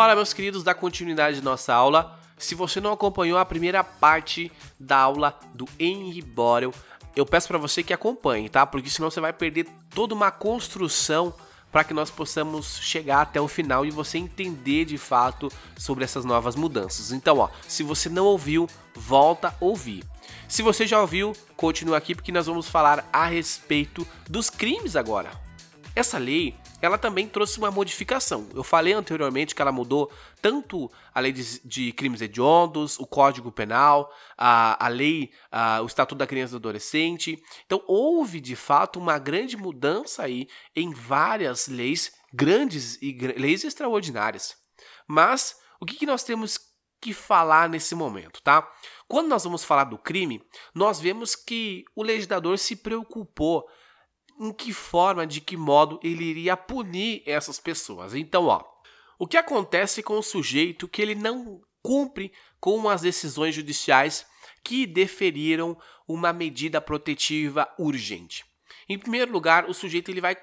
Bora, meus queridos, dar continuidade de nossa aula. Se você não acompanhou a primeira parte da aula do Henry Borel, eu peço para você que acompanhe, tá? Porque senão você vai perder toda uma construção para que nós possamos chegar até o final e você entender de fato sobre essas novas mudanças. Então, ó, se você não ouviu, volta a ouvir. Se você já ouviu, continua aqui porque nós vamos falar a respeito dos crimes agora. Essa lei, ela também trouxe uma modificação. Eu falei anteriormente que ela mudou tanto a lei de, de crimes hediondos, o Código Penal, a, a lei, a, o Estatuto da Criança e do Adolescente. Então houve de fato uma grande mudança aí em várias leis grandes e leis extraordinárias. Mas o que, que nós temos que falar nesse momento, tá? Quando nós vamos falar do crime, nós vemos que o legislador se preocupou em que forma, de que modo ele iria punir essas pessoas. Então, ó, o que acontece com o sujeito que ele não cumpre com as decisões judiciais que deferiram uma medida protetiva urgente? Em primeiro lugar, o sujeito ele vai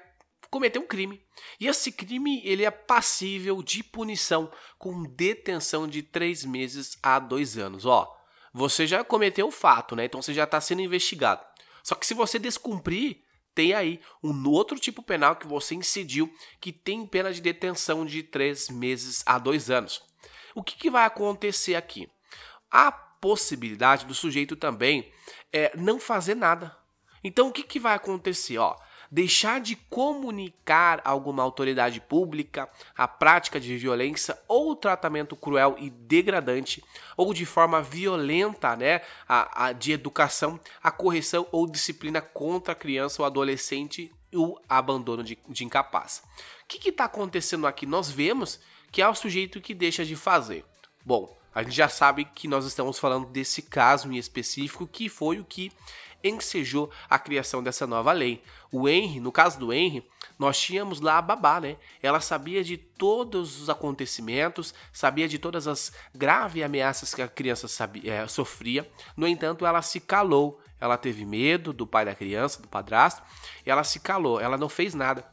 cometer um crime. E esse crime ele é passível de punição com detenção de três meses a dois anos. Ó, você já cometeu o fato, né? Então você já está sendo investigado. Só que se você descumprir, tem aí um outro tipo penal que você incidiu que tem pena de detenção de três meses a dois anos. O que, que vai acontecer aqui? A possibilidade do sujeito também é não fazer nada. Então o que, que vai acontecer? Ó, deixar de comunicar a alguma autoridade pública a prática de violência ou tratamento cruel e degradante, ou de forma violenta, né, a, a de educação, a correção ou disciplina contra a criança ou adolescente e o abandono de, de incapaz. O que está acontecendo aqui? Nós vemos que é o sujeito que deixa de fazer. Bom, a gente já sabe que nós estamos falando desse caso em específico, que foi o que ensejou a criação dessa nova lei. O Henry, no caso do Henry, nós tínhamos lá a babá, né? Ela sabia de todos os acontecimentos, sabia de todas as graves ameaças que a criança sabia, é, sofria. No entanto, ela se calou. Ela teve medo do pai da criança, do padrasto, e ela se calou. Ela não fez nada.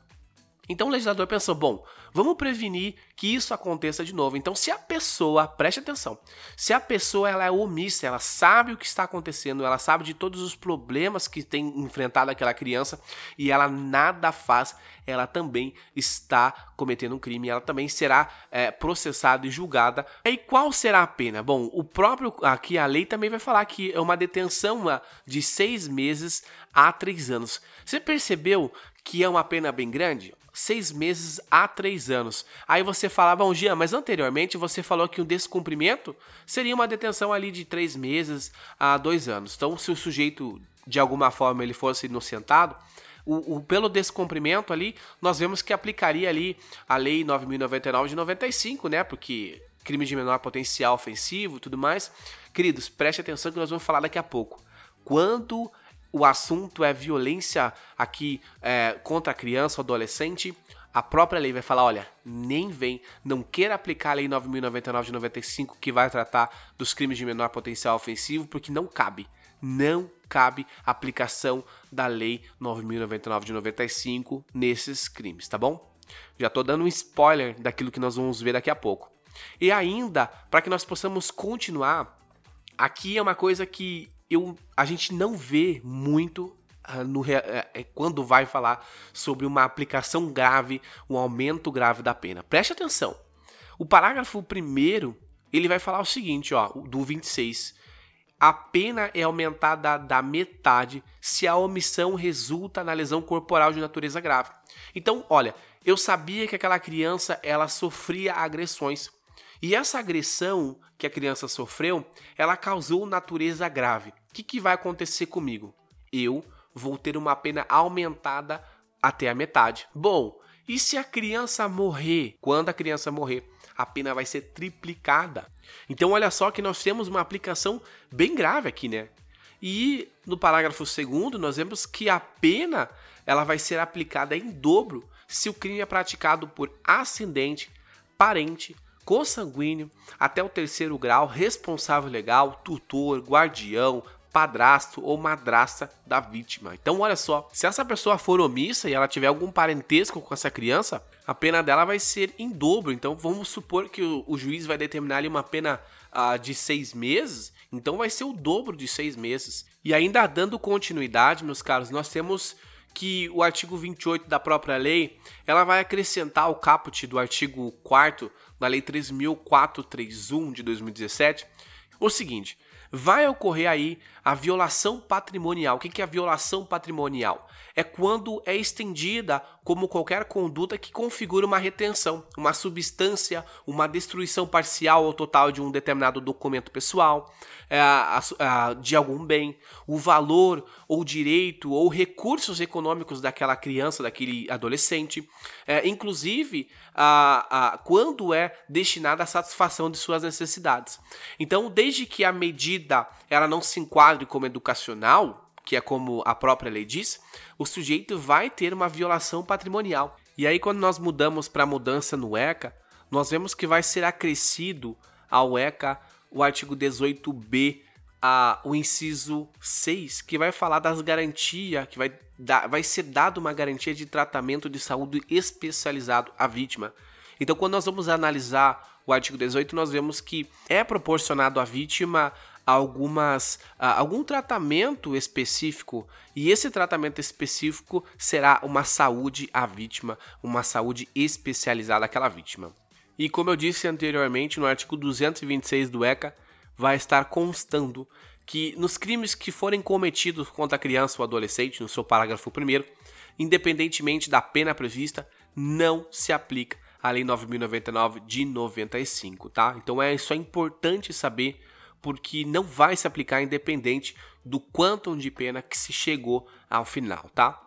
Então o legislador pensou: bom, vamos prevenir que isso aconteça de novo. Então, se a pessoa, preste atenção, se a pessoa ela é omissa, ela sabe o que está acontecendo, ela sabe de todos os problemas que tem enfrentado aquela criança e ela nada faz, ela também está cometendo um crime, ela também será é, processada e julgada. E qual será a pena? Bom, o próprio aqui a lei também vai falar que é uma detenção de seis meses a três anos. Você percebeu que é uma pena bem grande? Seis meses a três anos. Aí você falava, bom, Jean, mas anteriormente você falou que o descumprimento seria uma detenção ali de três meses a dois anos. Então, se o sujeito, de alguma forma, ele fosse inocentado, o, o, pelo descumprimento ali, nós vemos que aplicaria ali a lei 9.099 de 95, né? Porque crime de menor potencial ofensivo tudo mais. Queridos, preste atenção que nós vamos falar daqui a pouco. Quando o assunto é violência aqui é, contra a criança ou adolescente, a própria lei vai falar, olha, nem vem, não queira aplicar a lei 9099 de 95 que vai tratar dos crimes de menor potencial ofensivo, porque não cabe. Não cabe aplicação da lei 9099 de 95 nesses crimes, tá bom? Já tô dando um spoiler daquilo que nós vamos ver daqui a pouco. E ainda, para que nós possamos continuar, aqui é uma coisa que eu, a gente não vê muito uh, no, uh, quando vai falar sobre uma aplicação grave, um aumento grave da pena. Preste atenção. O parágrafo primeiro ele vai falar o seguinte, ó, do 26. A pena é aumentada da metade se a omissão resulta na lesão corporal de natureza grave. Então, olha, eu sabia que aquela criança ela sofria agressões. E essa agressão que a criança sofreu, ela causou natureza grave. O que, que vai acontecer comigo? Eu vou ter uma pena aumentada até a metade. Bom, e se a criança morrer? Quando a criança morrer, a pena vai ser triplicada. Então, olha só que nós temos uma aplicação bem grave aqui, né? E no parágrafo segundo, nós vemos que a pena ela vai ser aplicada em dobro se o crime é praticado por ascendente, parente consanguíneo até o terceiro grau, responsável legal, tutor, guardião, padrasto ou madrasta da vítima. Então, olha só, se essa pessoa for omissa e ela tiver algum parentesco com essa criança, a pena dela vai ser em dobro. Então, vamos supor que o, o juiz vai determinar ali uma pena uh, de seis meses, então vai ser o dobro de seis meses. E ainda dando continuidade, meus caros, nós temos que o artigo 28 da própria lei, ela vai acrescentar o caput do artigo 4 da lei 3431 de 2017, o seguinte: vai ocorrer aí a violação patrimonial. O que é a violação patrimonial? É quando é estendida como qualquer conduta que configura uma retenção, uma substância, uma destruição parcial ou total de um determinado documento pessoal, é, de algum bem, o valor ou direito ou recursos econômicos daquela criança, daquele adolescente, é, inclusive quando é destinada à satisfação de suas necessidades. Então, desde que a medida ela não se enquadre como educacional, que é como a própria lei diz, o sujeito vai ter uma violação patrimonial. E aí, quando nós mudamos para a mudança no ECA, nós vemos que vai ser acrescido ao ECA o artigo 18b, a, o inciso 6, que vai falar das garantias, que vai, dar, vai ser dado uma garantia de tratamento de saúde especializado à vítima. Então, quando nós vamos analisar o artigo 18, nós vemos que é proporcionado à vítima algumas algum tratamento específico e esse tratamento específico será uma saúde à vítima, uma saúde especializada àquela vítima. E como eu disse anteriormente, no artigo 226 do ECA vai estar constando que nos crimes que forem cometidos contra a criança ou adolescente, no seu parágrafo 1 independentemente da pena prevista, não se aplica a Lei 9099 de 95, tá? Então é isso é importante saber porque não vai se aplicar independente do quantum de pena que se chegou ao final, tá?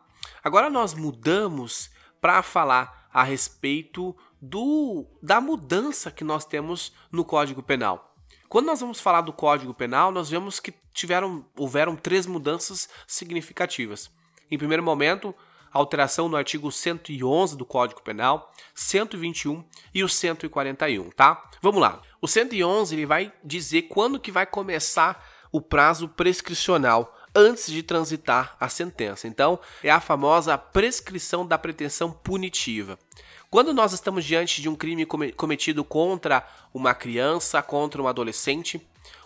Agora nós mudamos para falar a respeito do da mudança que nós temos no Código Penal. Quando nós vamos falar do Código Penal, nós vemos que tiveram houveram três mudanças significativas. Em primeiro momento, alteração no artigo 111 do Código Penal, 121 e o 141, tá? Vamos lá. O 111 ele vai dizer quando que vai começar o prazo prescricional antes de transitar a sentença. Então, é a famosa prescrição da pretensão punitiva. Quando nós estamos diante de um crime cometido contra uma criança, contra um adolescente,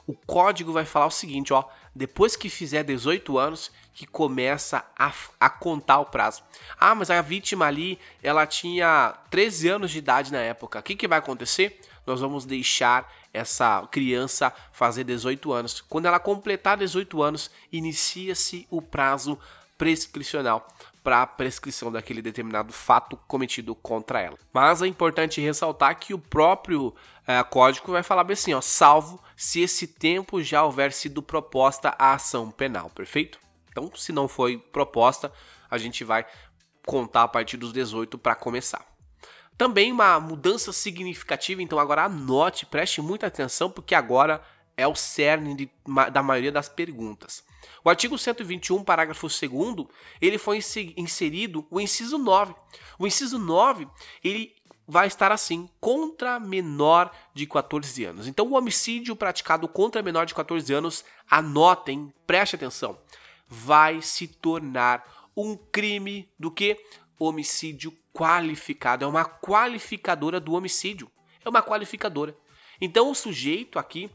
o código vai falar o seguinte, ó, depois que fizer 18 anos, que começa a, a contar o prazo. Ah, mas a vítima ali, ela tinha 13 anos de idade na época. O que, que vai acontecer? Nós vamos deixar essa criança fazer 18 anos. Quando ela completar 18 anos, inicia-se o prazo prescricional para a prescrição daquele determinado fato cometido contra ela. Mas é importante ressaltar que o próprio é, código vai falar bem assim, ó, salvo se esse tempo já houver sido proposta a ação penal, perfeito? Então, se não foi proposta, a gente vai contar a partir dos 18 para começar. Também uma mudança significativa, então agora anote, preste muita atenção, porque agora é o cerne de, da maioria das perguntas. O artigo 121, parágrafo 2 ele foi inserido o inciso 9. O inciso 9, ele vai estar assim, contra menor de 14 anos. Então, o homicídio praticado contra menor de 14 anos, anotem, preste atenção, vai se tornar um crime do que? Homicídio qualificado. É uma qualificadora do homicídio. É uma qualificadora. Então o sujeito aqui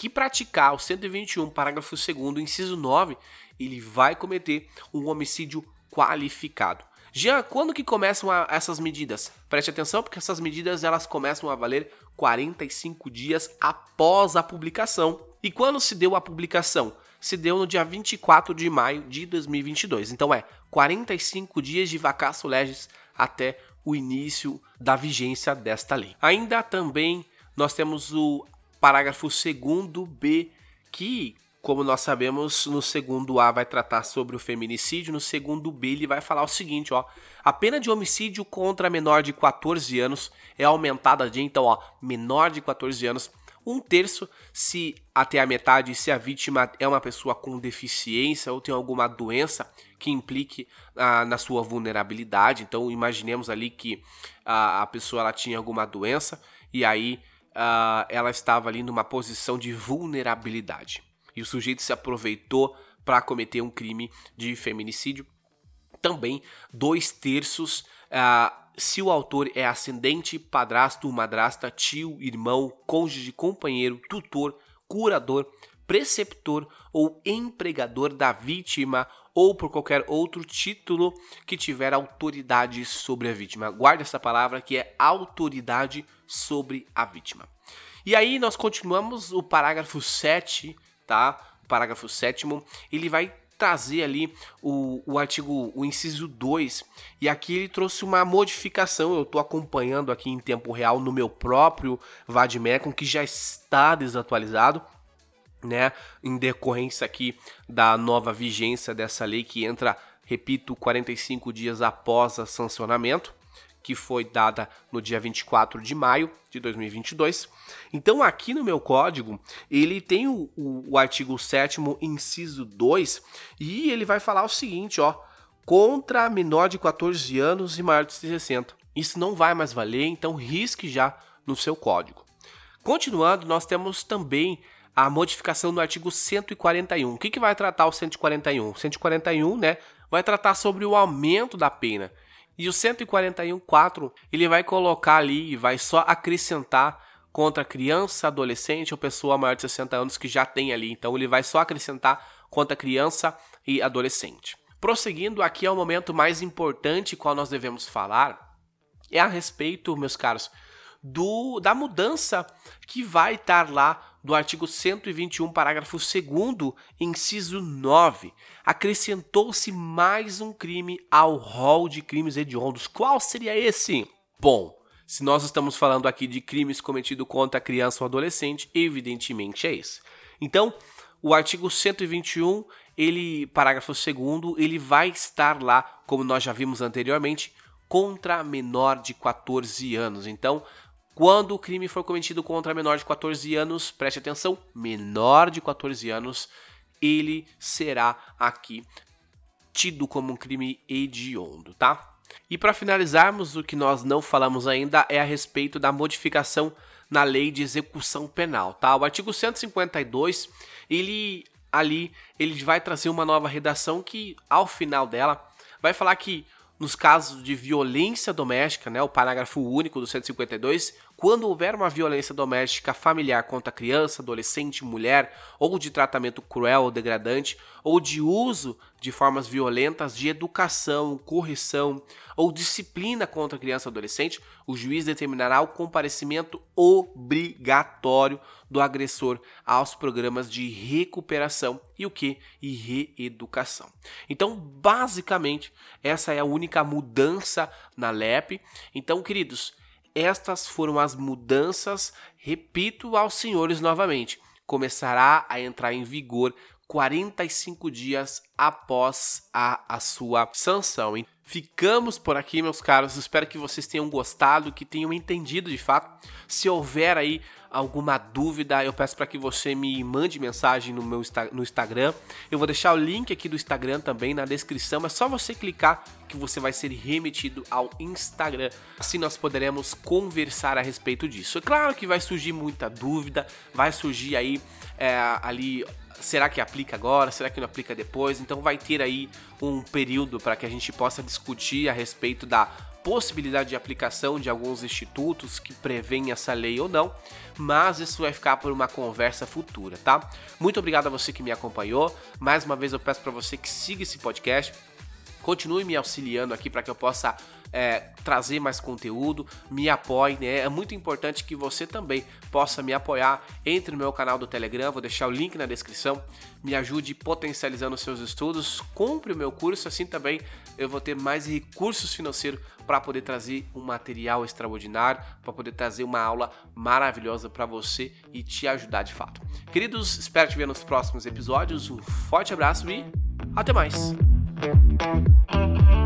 que praticar o 121, parágrafo 2 inciso 9, ele vai cometer um homicídio qualificado. Já quando que começam a, essas medidas? Preste atenção porque essas medidas elas começam a valer 45 dias após a publicação. E quando se deu a publicação? se deu no dia 24 de maio de 2022. Então é 45 dias de vacácio legis até o início da vigência desta lei. Ainda também nós temos o parágrafo 2b que como nós sabemos, no segundo A vai tratar sobre o feminicídio, no segundo B ele vai falar o seguinte, ó: a pena de homicídio contra menor de 14 anos é aumentada de então, ó, menor de 14 anos um terço se até a metade se a vítima é uma pessoa com deficiência ou tem alguma doença que implique ah, na sua vulnerabilidade. Então imaginemos ali que ah, a pessoa ela tinha alguma doença e aí ah, ela estava ali numa posição de vulnerabilidade. e o sujeito se aproveitou para cometer um crime de feminicídio. Também dois terços uh, se o autor é ascendente, padrasto, madrasta, tio, irmão, cônjuge, companheiro, tutor, curador, preceptor ou empregador da vítima ou por qualquer outro título que tiver autoridade sobre a vítima. Guarde essa palavra que é autoridade sobre a vítima. E aí nós continuamos o parágrafo 7, tá? O parágrafo 7, ele vai trazer ali o, o artigo, o inciso 2, e aqui ele trouxe uma modificação, eu estou acompanhando aqui em tempo real no meu próprio Vadmecum, que já está desatualizado, né, em decorrência aqui da nova vigência dessa lei que entra, repito, 45 dias após o sancionamento que foi dada no dia 24 de maio de 2022. Então, aqui no meu código, ele tem o, o, o artigo 7, inciso 2, e ele vai falar o seguinte: ó, contra menor de 14 anos e maior de 60. Isso não vai mais valer, então risque já no seu código. Continuando, nós temos também a modificação do artigo 141. O que, que vai tratar o 141? 141, né, vai tratar sobre o aumento da pena. E o 141.4 ele vai colocar ali e vai só acrescentar contra criança, adolescente ou pessoa maior de 60 anos que já tem ali. Então ele vai só acrescentar contra criança e adolescente. Prosseguindo, aqui é o momento mais importante qual nós devemos falar. É a respeito, meus caros, do da mudança que vai estar lá do artigo 121, parágrafo 2 inciso 9. Acrescentou-se mais um crime ao rol de crimes hediondos. Qual seria esse? Bom, se nós estamos falando aqui de crimes cometidos contra criança ou adolescente, evidentemente é esse. Então, o artigo 121, ele, parágrafo 2 ele vai estar lá, como nós já vimos anteriormente, contra menor de 14 anos. Então, quando o crime for cometido contra menor de 14 anos, preste atenção, menor de 14 anos, ele será aqui tido como um crime hediondo, tá? E para finalizarmos, o que nós não falamos ainda é a respeito da modificação na lei de execução penal, tá? O artigo 152, ele ali, ele vai trazer uma nova redação que ao final dela vai falar que nos casos de violência doméstica, né, o parágrafo único do 152, quando houver uma violência doméstica familiar contra criança, adolescente, mulher, ou de tratamento cruel ou degradante, ou de uso de formas violentas de educação, correção ou disciplina contra criança ou adolescente, o juiz determinará o comparecimento obrigatório do agressor aos programas de recuperação e o que? E reeducação. Então, basicamente, essa é a única mudança na LEP. Então, queridos, estas foram as mudanças, repito aos senhores novamente, começará a entrar em vigor 45 dias após a, a sua sanção. Ficamos por aqui, meus caros. Espero que vocês tenham gostado, que tenham entendido de fato. Se houver aí alguma dúvida, eu peço para que você me mande mensagem no meu no Instagram. Eu vou deixar o link aqui do Instagram também na descrição. É só você clicar que você vai ser remetido ao Instagram. Assim nós poderemos conversar a respeito disso. É claro que vai surgir muita dúvida, vai surgir aí é, ali será que aplica agora? Será que não aplica depois? Então vai ter aí um período para que a gente possa discutir a respeito da possibilidade de aplicação de alguns institutos que prevêem essa lei ou não, mas isso vai ficar por uma conversa futura, tá? Muito obrigado a você que me acompanhou. Mais uma vez eu peço para você que siga esse podcast, continue me auxiliando aqui para que eu possa é, trazer mais conteúdo, me apoie, né? É muito importante que você também possa me apoiar. Entre no meu canal do Telegram, vou deixar o link na descrição. Me ajude potencializando seus estudos, compre o meu curso, assim também eu vou ter mais recursos financeiros para poder trazer um material extraordinário, para poder trazer uma aula maravilhosa para você e te ajudar de fato. Queridos, espero te ver nos próximos episódios. Um forte abraço e até mais. Thank you.